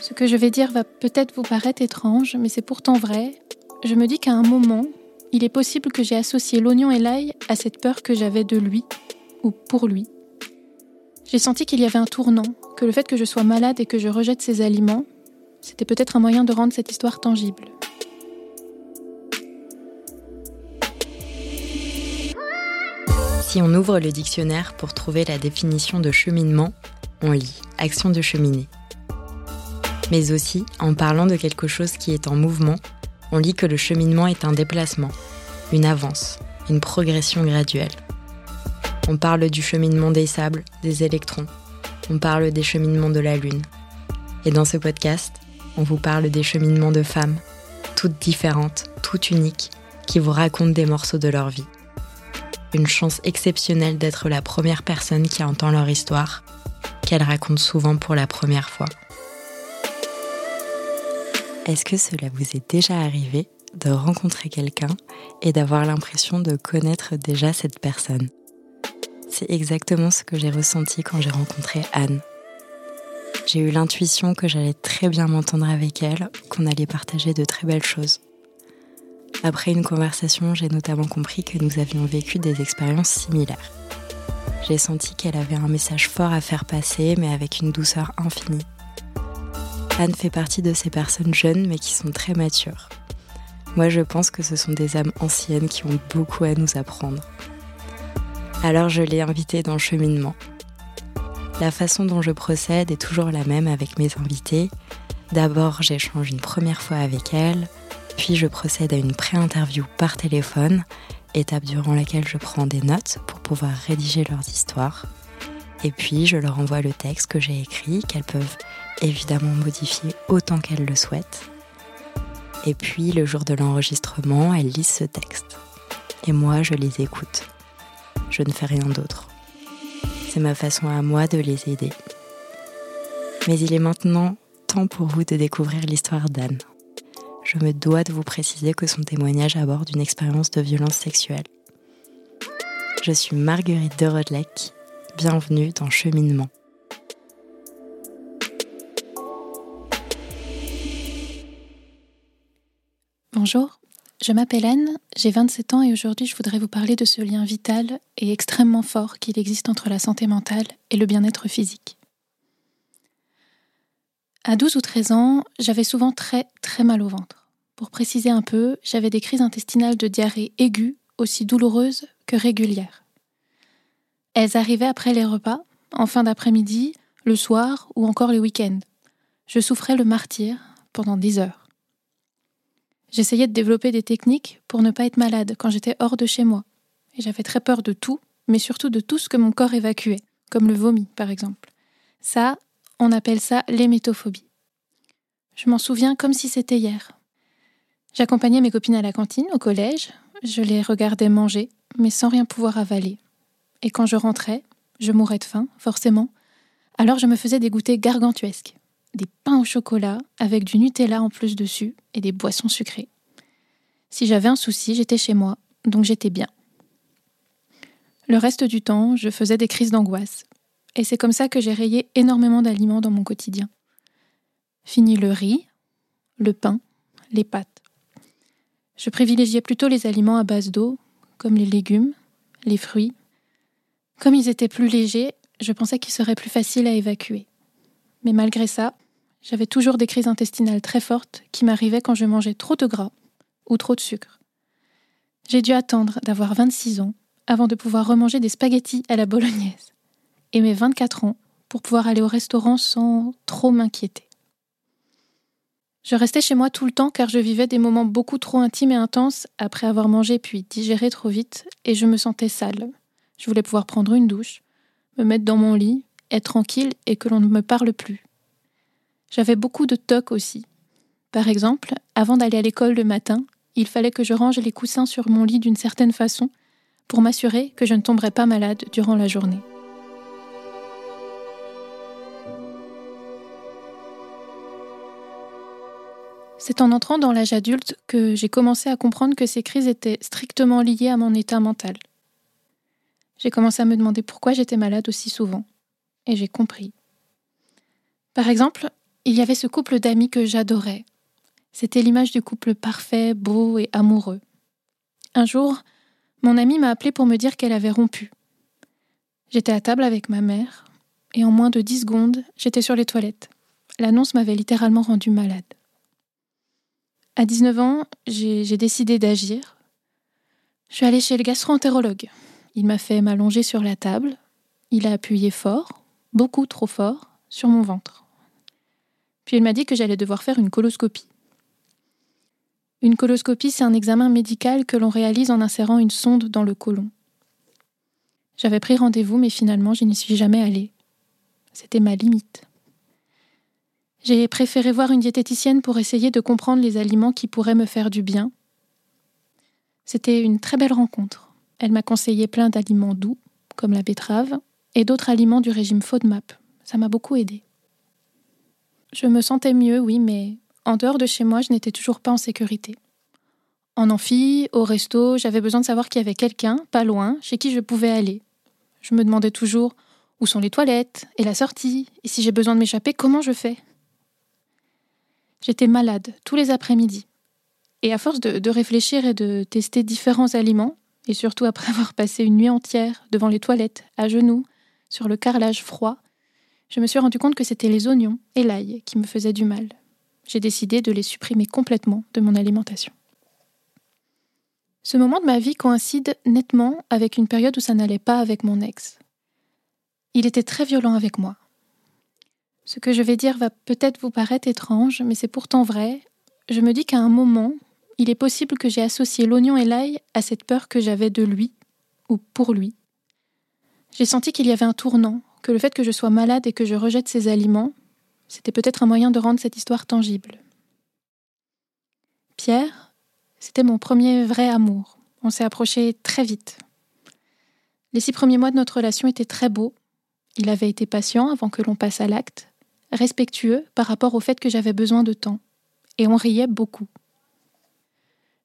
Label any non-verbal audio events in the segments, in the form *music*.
Ce que je vais dire va peut-être vous paraître étrange, mais c'est pourtant vrai. Je me dis qu'à un moment, il est possible que j'ai associé l'oignon et l'ail à cette peur que j'avais de lui, ou pour lui. J'ai senti qu'il y avait un tournant, que le fait que je sois malade et que je rejette ces aliments, c'était peut-être un moyen de rendre cette histoire tangible. Si on ouvre le dictionnaire pour trouver la définition de cheminement, on lit action de cheminer. Mais aussi, en parlant de quelque chose qui est en mouvement, on lit que le cheminement est un déplacement, une avance, une progression graduelle. On parle du cheminement des sables, des électrons. On parle des cheminements de la Lune. Et dans ce podcast, on vous parle des cheminements de femmes, toutes différentes, toutes uniques, qui vous racontent des morceaux de leur vie une chance exceptionnelle d'être la première personne qui entend leur histoire, qu'elles racontent souvent pour la première fois. Est-ce que cela vous est déjà arrivé de rencontrer quelqu'un et d'avoir l'impression de connaître déjà cette personne? C'est exactement ce que j'ai ressenti quand j'ai rencontré Anne. J'ai eu l'intuition que j'allais très bien m'entendre avec elle, qu'on allait partager de très belles choses. Après une conversation, j'ai notamment compris que nous avions vécu des expériences similaires. J'ai senti qu'elle avait un message fort à faire passer, mais avec une douceur infinie. Anne fait partie de ces personnes jeunes, mais qui sont très matures. Moi, je pense que ce sont des âmes anciennes qui ont beaucoup à nous apprendre. Alors, je l'ai invitée dans le cheminement. La façon dont je procède est toujours la même avec mes invités. D'abord, j'échange une première fois avec elle, puis je procède à une pré-interview par téléphone, étape durant laquelle je prends des notes pour pouvoir rédiger leurs histoires. Et puis je leur envoie le texte que j'ai écrit, qu'elles peuvent évidemment modifier autant qu'elles le souhaitent. Et puis le jour de l'enregistrement, elles lisent ce texte. Et moi, je les écoute. Je ne fais rien d'autre. C'est ma façon à moi de les aider. Mais il est maintenant temps pour vous de découvrir l'histoire d'Anne je me dois de vous préciser que son témoignage aborde une expérience de violence sexuelle. Je suis Marguerite de Rodelec. Bienvenue dans Cheminement. Bonjour, je m'appelle Anne, j'ai 27 ans et aujourd'hui je voudrais vous parler de ce lien vital et extrêmement fort qu'il existe entre la santé mentale et le bien-être physique. À 12 ou 13 ans, j'avais souvent très très mal au ventre. Pour préciser un peu, j'avais des crises intestinales de diarrhée aiguës, aussi douloureuses que régulières. Elles arrivaient après les repas, en fin d'après-midi, le soir ou encore les week-ends. Je souffrais le martyr pendant dix heures. J'essayais de développer des techniques pour ne pas être malade quand j'étais hors de chez moi. Et j'avais très peur de tout, mais surtout de tout ce que mon corps évacuait, comme le vomi par exemple. Ça, on appelle ça l'hémétophobie. Je m'en souviens comme si c'était hier. J'accompagnais mes copines à la cantine, au collège. Je les regardais manger, mais sans rien pouvoir avaler. Et quand je rentrais, je mourais de faim, forcément. Alors je me faisais des goûters gargantuesques. Des pains au chocolat, avec du Nutella en plus dessus, et des boissons sucrées. Si j'avais un souci, j'étais chez moi, donc j'étais bien. Le reste du temps, je faisais des crises d'angoisse. Et c'est comme ça que j'ai rayé énormément d'aliments dans mon quotidien. Fini le riz, le pain, les pâtes. Je privilégiais plutôt les aliments à base d'eau, comme les légumes, les fruits. Comme ils étaient plus légers, je pensais qu'ils seraient plus faciles à évacuer. Mais malgré ça, j'avais toujours des crises intestinales très fortes qui m'arrivaient quand je mangeais trop de gras ou trop de sucre. J'ai dû attendre d'avoir 26 ans avant de pouvoir remanger des spaghettis à la bolognaise, et mes 24 ans pour pouvoir aller au restaurant sans trop m'inquiéter. Je restais chez moi tout le temps car je vivais des moments beaucoup trop intimes et intenses après avoir mangé puis digéré trop vite et je me sentais sale. Je voulais pouvoir prendre une douche, me mettre dans mon lit, être tranquille et que l'on ne me parle plus. J'avais beaucoup de tocs aussi. Par exemple, avant d'aller à l'école le matin, il fallait que je range les coussins sur mon lit d'une certaine façon pour m'assurer que je ne tomberais pas malade durant la journée. C'est en entrant dans l'âge adulte que j'ai commencé à comprendre que ces crises étaient strictement liées à mon état mental. J'ai commencé à me demander pourquoi j'étais malade aussi souvent. et j'ai compris. Par exemple, il y avait ce couple d'amis que j'adorais. C'était l'image du couple parfait, beau et amoureux. Un jour, mon amie m'a appelé pour me dire qu'elle avait rompu. J'étais à table avec ma mère, et en moins de dix secondes, j'étais sur les toilettes. L'annonce m'avait littéralement rendue malade. À 19 ans, j'ai décidé d'agir. Je suis allée chez le gastro-entérologue. Il m'a fait m'allonger sur la table. Il a appuyé fort, beaucoup trop fort, sur mon ventre. Puis il m'a dit que j'allais devoir faire une coloscopie. Une coloscopie, c'est un examen médical que l'on réalise en insérant une sonde dans le côlon. J'avais pris rendez-vous, mais finalement, je n'y suis jamais allée. C'était ma limite. J'ai préféré voir une diététicienne pour essayer de comprendre les aliments qui pourraient me faire du bien. C'était une très belle rencontre. Elle m'a conseillé plein d'aliments doux, comme la betterave, et d'autres aliments du régime FODMAP. Ça m'a beaucoup aidé. Je me sentais mieux, oui, mais en dehors de chez moi, je n'étais toujours pas en sécurité. En amphi, au resto, j'avais besoin de savoir qu'il y avait quelqu'un, pas loin, chez qui je pouvais aller. Je me demandais toujours où sont les toilettes et la sortie, et si j'ai besoin de m'échapper, comment je fais? J'étais malade tous les après-midi. Et à force de, de, réfléchir et de tester différents aliments, et surtout après *laughs* avoir passé une nuit entière devant les toilettes, à genoux, sur le carrelage froid, je me suis rendu compte que c'était les oignons et l'ail qui me faisaient du mal. J'ai décidé de les supprimer complètement de mon alimentation. Ce moment de ma vie coïncide nettement avec une période où ça n'allait pas avec mon ex. Il était très violent avec moi. Ce que je vais dire va peut-être vous paraître étrange, mais c'est pourtant vrai. Je me dis qu'à un moment, il est possible que j'ai associé l'oignon et l'ail à cette peur que j'avais de lui, ou pour lui. J'ai senti qu'il y avait un tournant, que le fait que je sois malade et que je rejette ces aliments, c'était peut-être un moyen de rendre cette histoire tangible. Pierre, c'était mon premier vrai amour. On s'est approché très vite. Les six premiers mois de notre relation étaient très beaux. Il avait été patient avant que l'on passe à l'acte, respectueux par rapport au fait que j'avais besoin de temps, et on riait beaucoup.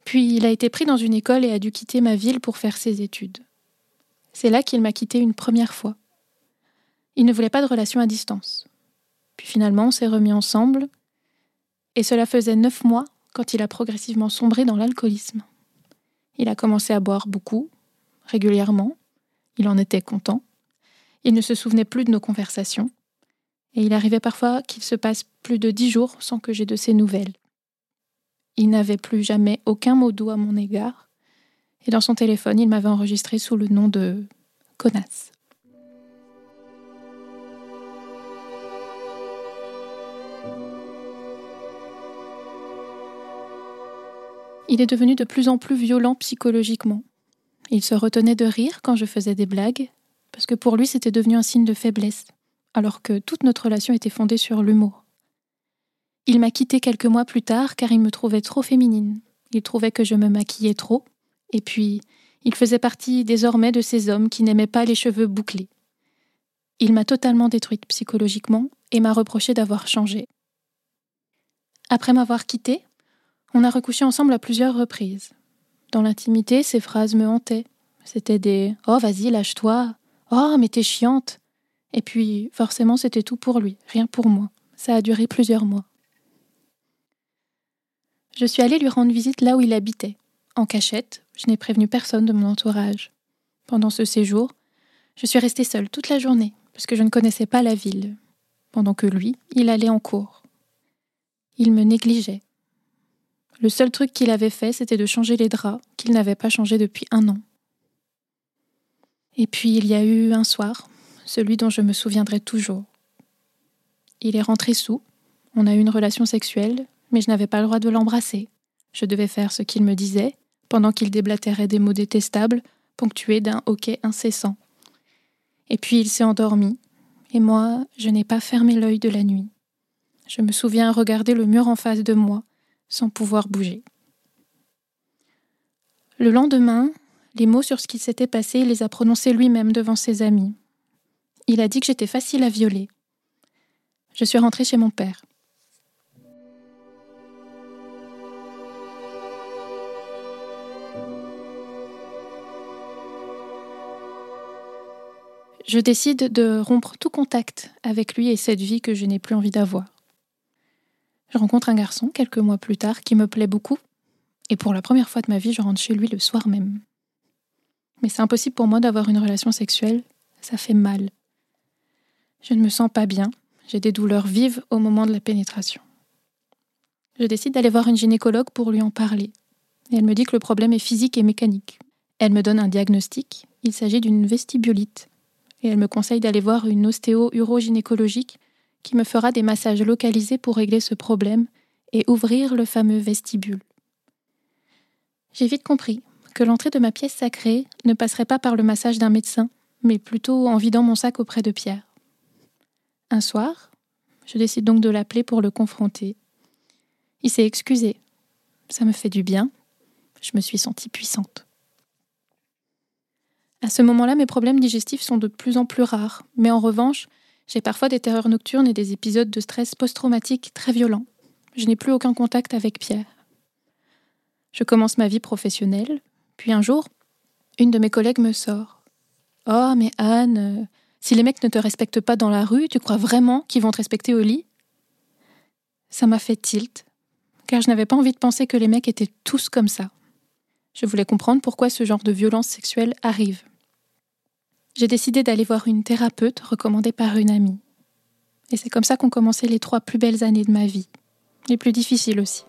Puis il a été pris dans une école et a dû quitter ma ville pour faire ses études. C'est là qu'il m'a quitté une première fois. Il ne voulait pas de relation à distance. Puis finalement, on s'est remis ensemble, et cela faisait neuf mois quand il a progressivement sombré dans l'alcoolisme. Il a commencé à boire beaucoup, régulièrement, il en était content, il ne se souvenait plus de nos conversations, et il arrivait parfois qu'il se passe plus de dix jours sans que j'aie de ses nouvelles. Il n'avait plus jamais aucun mot doux à mon égard, et dans son téléphone, il m'avait enregistré sous le nom de connasse. Il est devenu de plus en plus violent psychologiquement. Il se retenait de rire quand je faisais des blagues, parce que pour lui c'était devenu un signe de faiblesse, alors que toute notre relation était fondée sur l'humour. Il m'a quitté quelques mois plus tard car il me trouvait trop féminine. Il trouvait que je me maquillais trop, et puis il faisait partie désormais de ces hommes qui n'aimaient pas les cheveux bouclés. Il m'a totalement détruite psychologiquement et m'a reproché d'avoir changé. Après m'avoir quittée, on a recouché ensemble à plusieurs reprises. Dans l'intimité, ces phrases me hantaient. C'était des Oh, vas-y, lâche-toi. Oh, mais t'es chiante. Et puis, forcément, c'était tout pour lui, rien pour moi. Ça a duré plusieurs mois. Je suis allée lui rendre visite là où il habitait. En cachette, je n'ai prévenu personne de mon entourage. Pendant ce séjour, je suis restée seule toute la journée, parce que je ne connaissais pas la ville, pendant que lui, il allait en cours. Il me négligeait, le seul truc qu'il avait fait, c'était de changer les draps, qu'il n'avait pas changé depuis un an. Et puis il y a eu un soir, celui dont je me souviendrai toujours. Il est rentré sous, on a eu une relation sexuelle, mais je n'avais pas le droit de l'embrasser. Je devais faire ce qu'il me disait, pendant qu'il déblatérait des mots détestables, ponctués d'un hoquet incessant. Et puis il s'est endormi, et moi, je n'ai pas fermé l'œil de la nuit. Je me souviens regarder le mur en face de moi, sans pouvoir bouger. Le lendemain, les mots sur ce qui s'était passé, il les a prononcés lui-même devant ses amis. Il a dit que j'étais facile à violer. Je suis rentrée chez mon père. je décide de rompre tout contact avec lui et cette vie que je n'ai plus envie d'avoir. Je rencontre un garçon quelques mois plus tard qui me plaît beaucoup, et pour la première fois de ma vie, je rentre chez lui le soir même. Mais c'est impossible pour moi d'avoir une relation sexuelle, ça fait mal. Je ne me sens pas bien, j'ai des douleurs vives au moment de la pénétration. Je décide d'aller voir une gynécologue pour lui en parler. Elle me dit que le problème est physique et mécanique. Elle me donne un diagnostic, il s'agit d'une vestibulite. Et elle me conseille d'aller voir une ostéo-urogynécologique qui me fera des massages localisés pour régler ce problème et ouvrir le fameux vestibule. J'ai vite compris que l'entrée de ma pièce sacrée ne passerait pas par le massage d'un médecin, mais plutôt en vidant mon sac auprès de Pierre. Un soir, je décide donc de l'appeler pour le confronter. Il s'est excusé. Ça me fait du bien. Je me suis sentie puissante. À ce moment-là, mes problèmes digestifs sont de plus en plus rares, mais en revanche, j'ai parfois des terreurs nocturnes et des épisodes de stress post-traumatique très violents. Je n'ai plus aucun contact avec Pierre. Je commence ma vie professionnelle, puis un jour, une de mes collègues me sort. Oh, mais Anne, euh, si les mecs ne te respectent pas dans la rue, tu crois vraiment qu'ils vont te respecter au lit? Ça m'a fait tilt, car je n'avais pas envie de penser que les mecs étaient tous comme ça. Je voulais comprendre pourquoi ce genre de violence sexuelle arrive. J'ai décidé d'aller voir une thérapeute recommandée par une amie. Et c'est comme ça qu'ont commencé les trois plus belles années de ma vie, les plus difficiles aussi.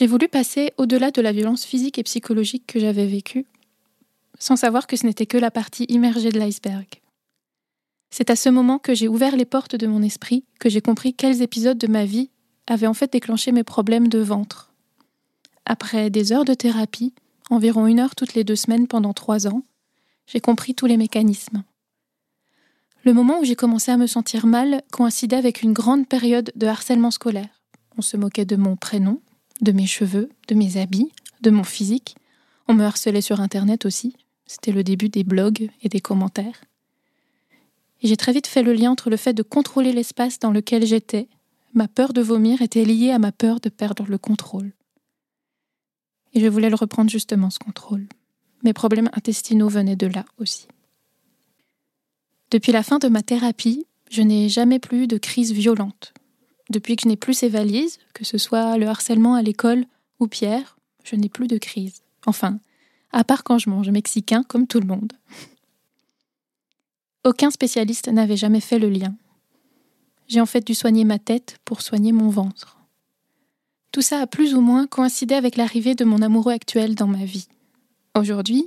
J'ai voulu passer au-delà de la violence physique et psychologique que j'avais vécue, sans savoir que ce n'était que la partie immergée de l'iceberg. C'est à ce moment que j'ai ouvert les portes de mon esprit que j'ai compris quels épisodes de ma vie avaient en fait déclenché mes problèmes de ventre. Après des heures de thérapie, environ une heure toutes les deux semaines pendant trois ans, j'ai compris tous les mécanismes. Le moment où j'ai commencé à me sentir mal coïncidait avec une grande période de harcèlement scolaire. On se moquait de mon prénom, de mes cheveux, de mes habits, de mon physique. On me harcelait sur Internet aussi. C'était le début des blogs et des commentaires. Et j'ai très vite fait le lien entre le fait de contrôler l'espace dans lequel j'étais. Ma peur de vomir était liée à ma peur de perdre le contrôle. Et je voulais le reprendre justement, ce contrôle. Mes problèmes intestinaux venaient de là aussi. Depuis la fin de ma thérapie, je n'ai jamais plus eu de crise violente. Depuis que je n'ai plus ces valises, que ce soit le harcèlement à l'école ou Pierre, je n'ai plus de crise. Enfin, à part quand je mange mexicain comme tout le monde. Aucun spécialiste n'avait jamais fait le lien. J'ai en fait dû soigner ma tête pour soigner mon ventre. Tout ça a plus ou moins coïncidé avec l'arrivée de mon amoureux actuel dans ma vie. Aujourd'hui,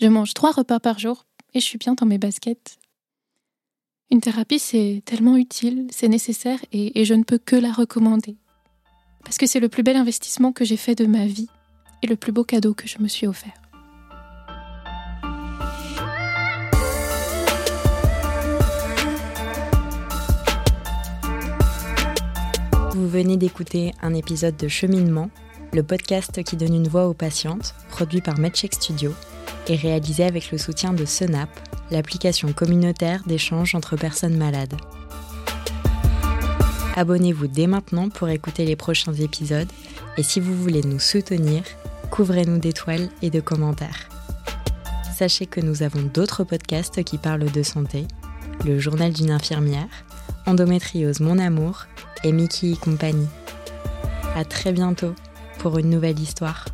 je mange trois repas par jour et je suis bien dans mes baskets une thérapie, c'est tellement utile, c'est nécessaire et, je ne peux que la recommander. Parce que c'est le plus bel investissement que j'ai fait de ma vie et le plus beau cadeau que je me suis offert. Vous venez d'écouter un épisode de Cheminement, le podcast qui donne une voix aux patientes, produit par MedCheck Studio et réalisé avec le soutien de Senap, l'application communautaire d'échange entre personnes malades. Abonnez-vous dès maintenant pour écouter les prochains épisodes et si vous voulez nous soutenir, couvrez-nous d'étoiles et de commentaires. Sachez que nous avons d'autres podcasts qui parlent de santé, le journal d'une infirmière, Endométriose Mon Amour et Mickey et compagnie. À très bientôt pour une nouvelle histoire.